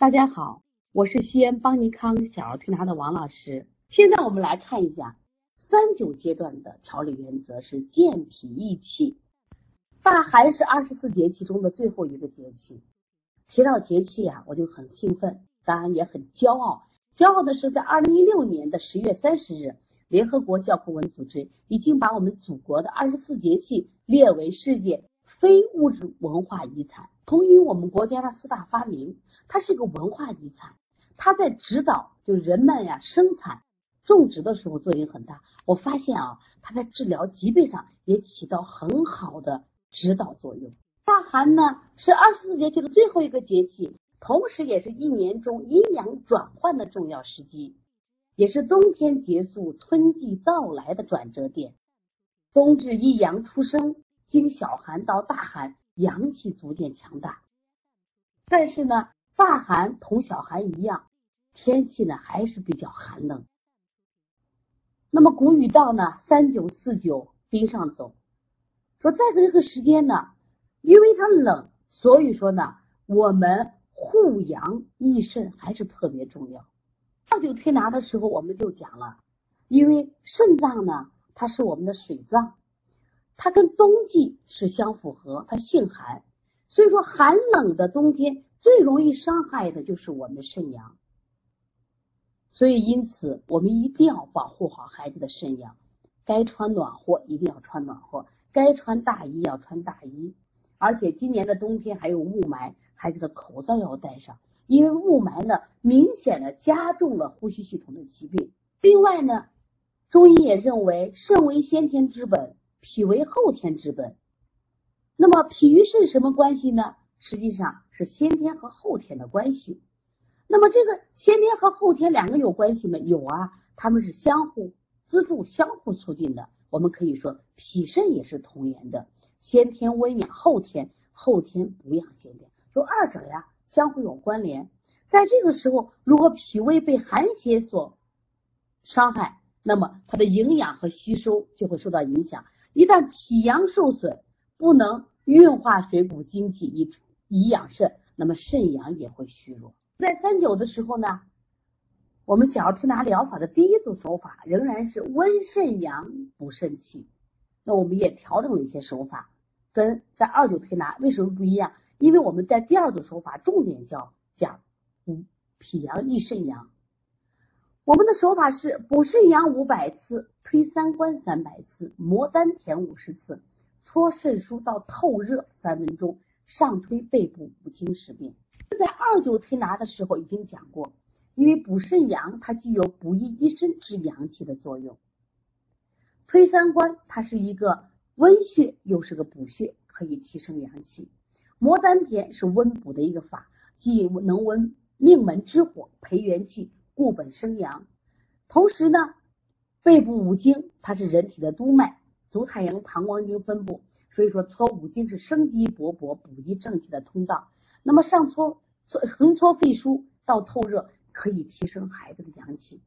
大家好，我是西安邦尼康小儿推拿的王老师。现在我们来看一下三九阶段的调理原则是健脾益气。大寒是二十四节气中的最后一个节气，提到节气啊，我就很兴奋，当然也很骄傲。骄傲的是，在二零一六年的十月三十日，联合国教科文组织已经把我们祖国的二十四节气列为世界非物质文化遗产。同于我们国家的四大发明，它是一个文化遗产。它在指导就人们呀生产种植的时候作用很大。我发现啊，它在治疗疾病上也起到很好的指导作用。大寒呢是二十四节气的最后一个节气，同时也是一年中阴阳转换的重要时机，也是冬天结束、春季到来的转折点。冬至一阳出生，经小寒到大寒。阳气逐渐强大，但是呢，大寒同小寒一样，天气呢还是比较寒冷。那么古语道呢，三九四九冰上走，说在这个时间呢，因为它冷，所以说呢，我们护阳益肾还是特别重要。二九推拿的时候我们就讲了，因为肾脏呢，它是我们的水脏。它跟冬季是相符合，它性寒，所以说寒冷的冬天最容易伤害的就是我们的肾阳。所以因此我们一定要保护好孩子的肾阳，该穿暖和一定要穿暖和，该穿大衣要穿大衣。而且今年的冬天还有雾霾，孩子的口罩要戴上，因为雾霾呢明显的加重了呼吸系统的疾病。另外呢，中医也认为肾为先天之本。脾为后天之本，那么脾与肾什么关系呢？实际上是先天和后天的关系。那么这个先天和后天两个有关系吗？有啊，他们是相互资助、相互促进的。我们可以说脾肾也是同源的，先天温养后天，后天补养先天，就二者呀相互有关联。在这个时候，如果脾胃被寒邪所伤害，那么它的营养和吸收就会受到影响。一旦脾阳受损，不能运化水谷精气以以养肾，那么肾阳也会虚弱。在三九的时候呢，我们小儿推拿疗法的第一组手法仍然是温肾阳、补肾气。那我们也调整了一些手法，跟在二九推拿为什么不一样？因为我们在第二组手法重点叫讲补脾阳、益肾阳。我们的手法是补肾阳五百次，推三关三百次，摩丹田五十次，搓肾腧到透热三分钟，上推背部五经十遍。在二九推拿的时候已经讲过，因为补肾阳它具有补益一身之阳气的作用。推三关它是一个温穴，又是个补穴，可以提升阳气。摩丹田是温补的一个法，既能温命门之火，培元气。固本生阳，同时呢，背部五经它是人体的督脉，足太阳膀胱经分布，所以说搓五经是生机勃勃、补益正气的通道。那么上搓搓横搓肺腧到透热，可以提升孩子的阳气。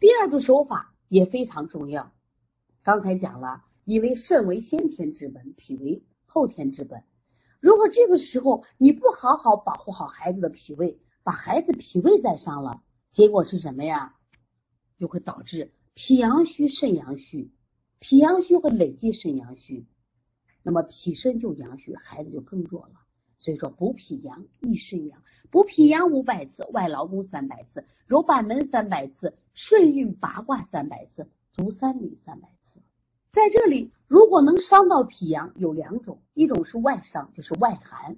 第二个手法也非常重要，刚才讲了，因为肾为先天之本，脾为后天之本。如果这个时候你不好好保护好孩子的脾胃，把孩子脾胃带伤了。结果是什么呀？就会导致脾阳虚、肾阳虚，脾阳虚会累积肾阳虚，那么脾肾就阳虚，孩子就更弱了。所以说，补脾阳、益肾阳，补脾阳五百次，外劳宫三百次，揉板门三百次，顺运八卦三百次，足三里三百次。在这里，如果能伤到脾阳，有两种，一种是外伤，就是外寒。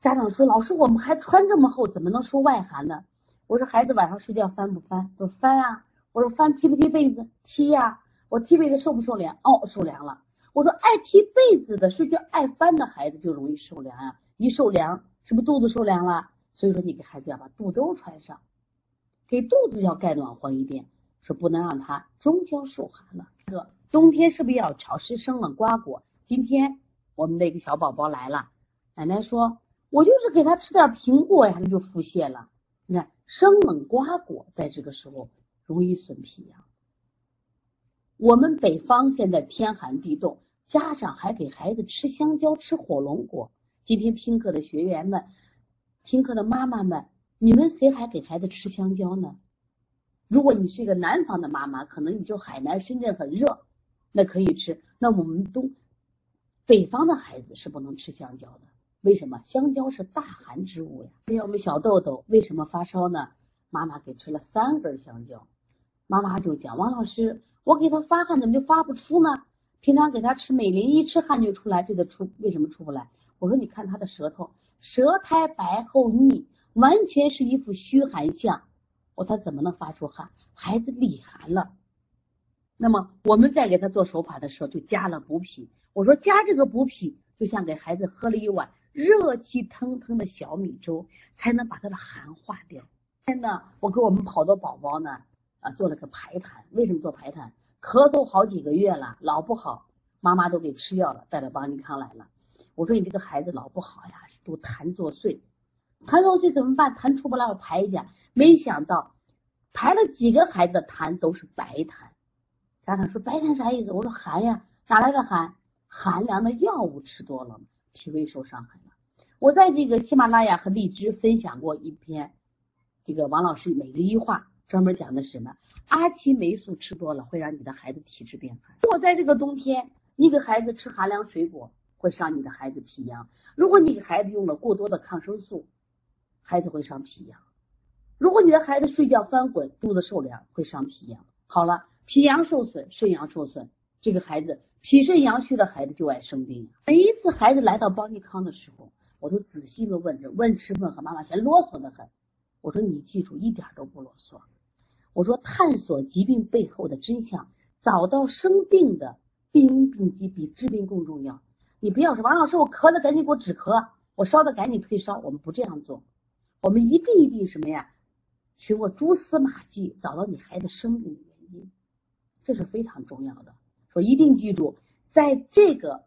家长说：“老师，我们还穿这么厚，怎么能说外寒呢？”我说孩子晚上睡觉翻不翻？说翻啊。我说翻踢不踢被子？踢呀。我踢被子受不受凉？哦，受凉了。我说爱踢被子的、睡觉爱翻的孩子就容易受凉呀。一受凉，是不是肚子受凉了？所以说你给孩子要把肚兜穿上，给肚子要盖暖和一点，说不能让他中焦受寒了。这冬天是不是要潮湿生冷瓜果？今天我们那个小宝宝来了，奶奶说，我就是给他吃点苹果呀，他就腹泻了。你看。生冷瓜果在这个时候容易损脾阳。我们北方现在天寒地冻，家长还给孩子吃香蕉、吃火龙果。今天听课的学员们听课的妈妈们，你们谁还给孩子吃香蕉呢？如果你是一个南方的妈妈，可能你就海南、深圳很热，那可以吃。那我们东北方的孩子是不能吃香蕉的。为什么？香蕉是大寒之物呀。还有我们小豆豆为什么发烧呢？妈妈给吃了三根香蕉，妈妈就讲王老师，我给他发汗怎么就发不出呢？平常给他吃美林一吃汗就出来，这个出为什么出不来？我说你看他的舌头，舌苔白厚腻，完全是一副虚寒相。我他怎么能发出汗？孩子里寒了。那么我们在给他做手法的时候，就加了补脾。我说加这个补脾，就像给孩子喝了一碗热气腾腾的小米粥，才能把它的寒化掉。天呐，我给我们好多宝宝呢，啊，做了个排痰。为什么做排痰？咳嗽好几个月了，老不好，妈妈都给吃药了，带着邦尼康来了。我说你这个孩子老不好呀，都痰作祟。痰作祟怎么办？痰出不来，我排一下。没想到排了几个孩子的痰都是白痰。家长说白痰啥意思？我说寒呀，哪来的寒？寒凉的药物吃多了，脾胃受伤害。我在这个喜马拉雅和荔枝分享过一篇，这个王老师每日一话，专门讲的是什么？阿奇霉素吃多了会让你的孩子体质变寒。如果在这个冬天，你给孩子吃寒凉水果，会伤你的孩子脾阳；如果你给孩子用了过多的抗生素，孩子会伤脾阳；如果你的孩子睡觉翻滚，肚子受凉，会伤脾阳。好了。脾阳受损，肾阳受损，这个孩子脾肾阳虚的孩子就爱生病。每一次孩子来到邦尼康的时候，我都仔细的问着，问吃问喝，妈妈嫌啰嗦的很。我说你记住，一点都不啰嗦。我说探索疾病背后的真相，找到生病的病因病机，比治病更重要。你不要说王老师，我咳了赶紧给我止咳，我烧的赶紧退烧。我们不这样做，我们一定一定什么呀？寻过蛛丝马迹，找到你孩子生病的原因。这是非常重要的，说一定记住，在这个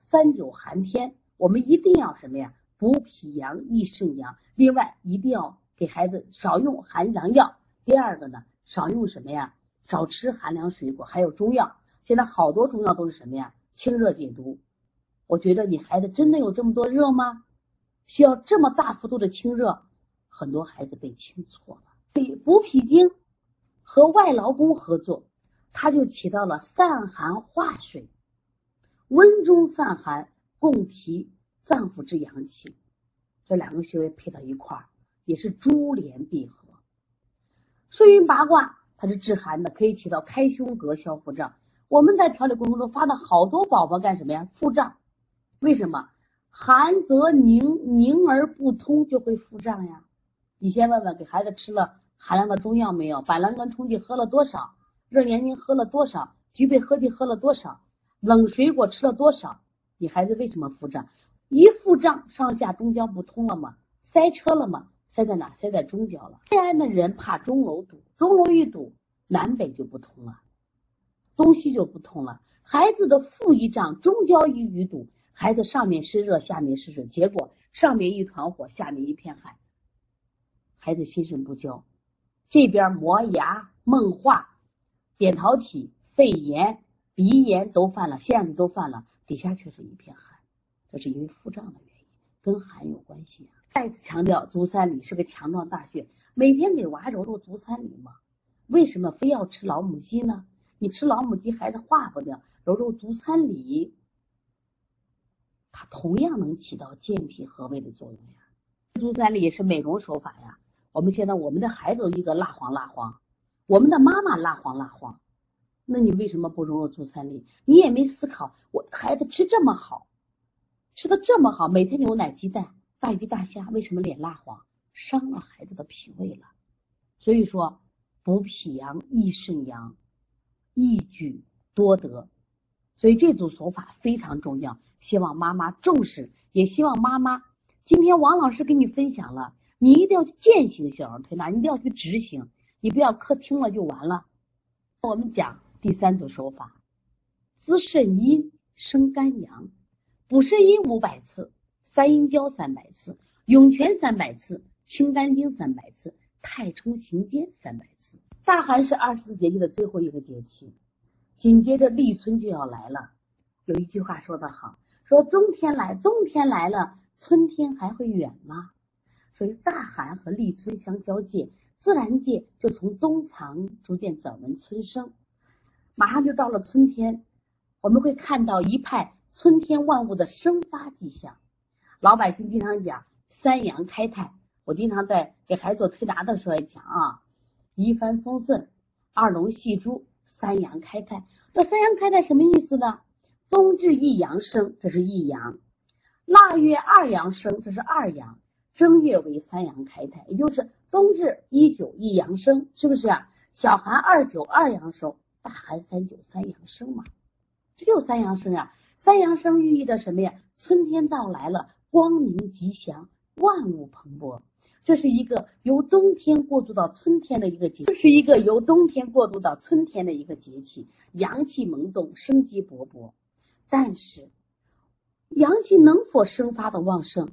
三九寒天，我们一定要什么呀？补脾阳、益肾阳。另外，一定要给孩子少用寒凉药。第二个呢，少用什么呀？少吃寒凉水果，还有中药。现在好多中药都是什么呀？清热解毒。我觉得你孩子真的有这么多热吗？需要这么大幅度的清热？很多孩子被清错了。补脾经和外劳宫合作。它就起到了散寒化水、温中散寒、共提脏腑之阳气，这两个穴位配到一块儿，也是珠联璧合。顺运八卦它是治寒的，可以起到开胸膈、消腹胀。我们在调理过程中发的好多宝宝干什么呀？腹胀，为什么？寒则凝，凝而不通，就会腹胀呀。你先问问，给孩子吃了寒凉的中药没有？板蓝根冲剂喝了多少？热年宁喝了多少？菊贝喝剂喝了多少？冷水果吃了多少？你孩子为什么腹胀？一腹胀，上下中焦不通了吗？塞车了吗？塞在哪？塞在中焦了。西安的人怕钟楼堵，钟楼一堵，南北就不通了，东西就不通了。孩子的腹一胀，中焦一淤堵，孩子上面是热，下面是水，结果上面一团火，下面一片海，孩子心神不交，这边磨牙梦话。扁桃体、肺炎、鼻炎都犯了，腺子都犯了，底下却是一片寒，这是因为腹胀的原因，跟寒有关系啊。再次强调，足三里是个强壮大穴，每天给娃揉揉足三里嘛。为什么非要吃老母鸡呢？你吃老母鸡，孩子化不掉，揉揉足三里，它同样能起到健脾和胃的作用呀。足三里是美容手法呀。我们现在我们的孩子一个蜡黄蜡黄。我们的妈妈蜡黄蜡黄，那你为什么不融入足三里？你也没思考，我孩子吃这么好，吃的这么好，每天牛奶、鸡蛋、大鱼大虾，为什么脸蜡黄？伤了孩子的脾胃了。所以说，补脾阳、益肾阳，一举多得。所以这组手法非常重要，希望妈妈重视，也希望妈妈今天王老师给你分享了，你一定要去践行小儿推拿，你一定要去执行。你不要课听了就完了。我们讲第三组手法：滋肾阴，生肝阳，补肾阴五百次，三阴交三百次，涌泉三百次，清肝经三百次，太冲行间三百次。大寒是二十四节气的最后一个节气，紧接着立春就要来了。有一句话说得好，说冬天来，冬天来了，春天还会远吗？所以大寒和立春相交界，自然界就从冬藏逐渐转为春生，马上就到了春天，我们会看到一派春天万物的生发迹象。老百姓经常讲三阳开泰，我经常在给孩子做推拿的时候也讲啊，一帆风顺，二龙戏珠，三阳开泰。那三阳开泰什么意思呢？冬至一阳生，这是一阳；腊月二阳生，这是二阳。正月为三阳开泰，也就是冬至一九一阳生，是不是啊？小寒二九二阳收，大寒三九三阳生嘛，这就三阳生呀。三阳生寓意着什么呀？春天到来了，光明吉祥，万物蓬勃。这是一个由冬天过渡到春天的一个节，这是一个由冬天过渡到春天的一个节气，阳气萌动，生机勃勃。但是，阳气能否生发的旺盛？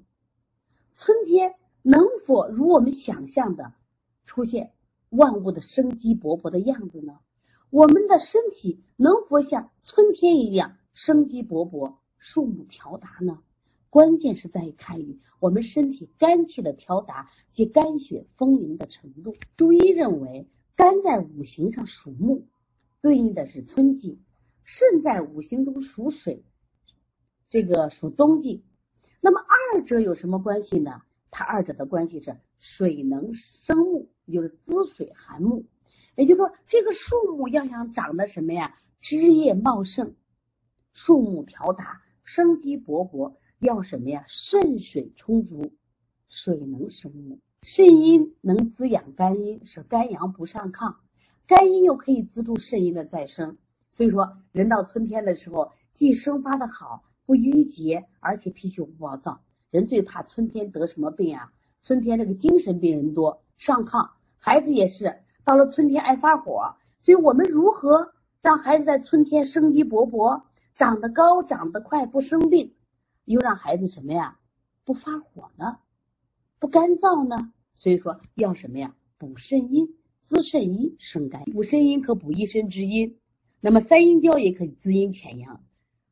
春天能否如我们想象的出现万物的生机勃勃的样子呢？我们的身体能否像春天一样生机勃勃、树木条达呢？关键是在于看于我们身体肝气的条达及肝血丰盈的程度。中医认为，肝在五行上属木，对应的是春季；肾在五行中属水，这个属冬季。那么二者有什么关系呢？它二者的关系是水能生木，就是滋水涵木。也就是说，这个树木要想长得什么呀？枝叶茂盛，树木条达，生机勃勃，要什么呀？肾水充足，水能生木。肾阴能滋养肝阴，使肝阳不上亢；肝阴又可以资助肾阴的再生。所以说，人到春天的时候，既生发的好。不淤结，而且脾气不暴躁。人最怕春天得什么病啊？春天这个精神病人多，上炕。孩子也是，到了春天爱发火。所以我们如何让孩子在春天生机勃勃，长得高，长得快，不生病，又让孩子什么呀？不发火呢？不干燥呢？所以说要什么呀？补肾阴，滋肾阴，生肝。补肾阴可补一身之阴，那么三阴交也可以滋阴潜阳。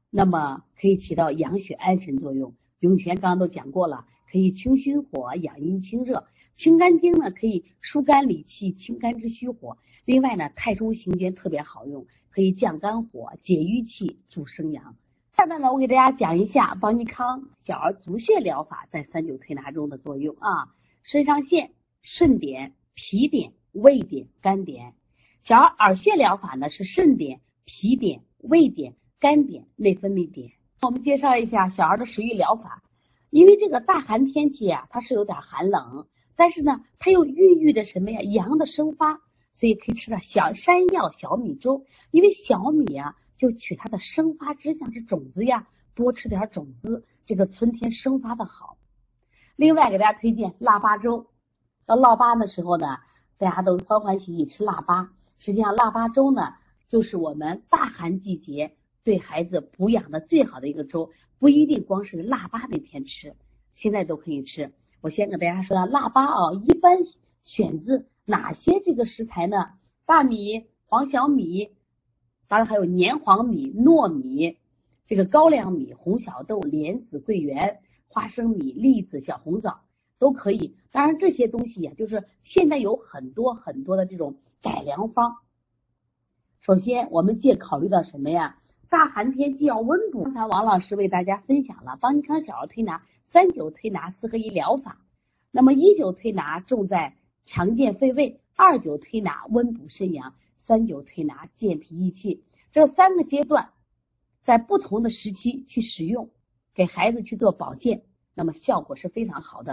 那么可以起到养血安神作用。涌泉刚刚都讲过了，可以清心火、养阴清热。清肝经呢，可以疏肝理气、清肝之虚火。另外呢，太冲行间特别好用，可以降肝火、解郁气、助生阳。下面呢，我给大家讲一下邦尼康小儿足穴疗法在三九推拿中的作用啊。肾上腺、肾点、脾点、胃点、肝点。小儿耳穴疗法呢是肾点、脾点、胃点。肝点、内分泌点，我们介绍一下小儿的食欲疗法。因为这个大寒天气啊，它是有点寒冷，但是呢，它又孕育着什么呀？阳的生发，所以可以吃点小山药小米粥。因为小米啊，就取它的生发之象是种子呀，多吃点种子，这个春天生发的好。另外给大家推荐腊八粥。到腊八的时候呢，大家都欢欢喜喜吃腊八。实际上，腊八粥呢，就是我们大寒季节。对孩子补养的最好的一个粥，不一定光是腊八那天吃，现在都可以吃。我先给大家说，腊八啊，一般选自哪些这个食材呢？大米、黄小米，当然还有黏黄米、糯米，这个高粱米、红小豆、莲子、桂圆、花生米、栗子、小红枣都可以。当然这些东西呀，就是现在有很多很多的这种改良方。首先，我们借考虑到什么呀？大寒天既要温补，刚才王老师为大家分享了邦尼康小儿推拿三九推拿四合一疗法。那么一九推拿重在强健肺胃，二九推拿温补肾阳，三九推拿健脾益气。这三个阶段在不同的时期去使用，给孩子去做保健，那么效果是非常好的。